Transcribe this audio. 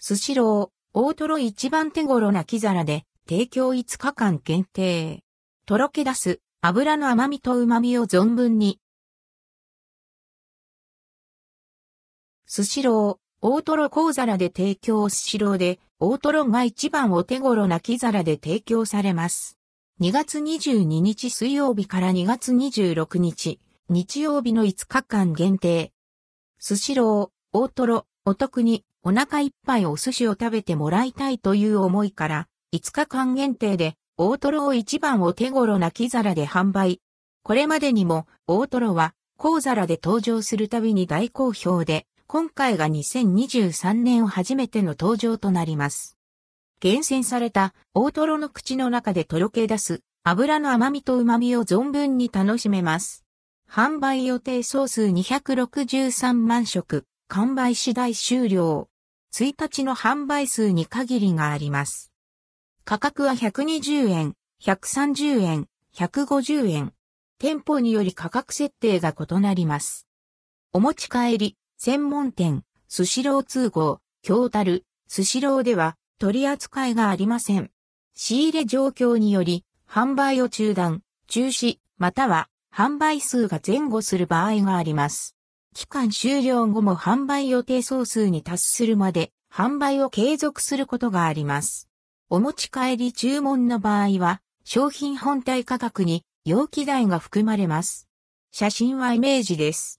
スシロー、大トロ一番手頃な木皿で、提供5日間限定。とろけ出す、油の甘みと旨みを存分に。スシロー、大トロ小皿で提供スシローで、大トロが一番お手頃な木皿で提供されます。2月22日水曜日から2月26日、日曜日の5日間限定。スシロー、大トロ、お得にお腹いっぱいお寿司を食べてもらいたいという思いから、5日間限定で大トロを一番お手頃な木皿で販売。これまでにも大トロは小皿で登場するたびに大好評で、今回が2023年を初めての登場となります。厳選された大トロの口の中でとろけ出す油の甘みと旨みを存分に楽しめます。販売予定総数263万食、完売次第終了。1日の販売数に限りがあります。価格は120円、130円、150円。店舗により価格設定が異なります。お持ち帰り、専門店、スシロー通号、京樽、スシローでは取り扱いがありません。仕入れ状況により、販売を中断、中止、または販売数が前後する場合があります。期間終了後も販売予定総数に達するまで販売を継続することがあります。お持ち帰り注文の場合は、商品本体価格に容器代が含まれます。写真はイメージです。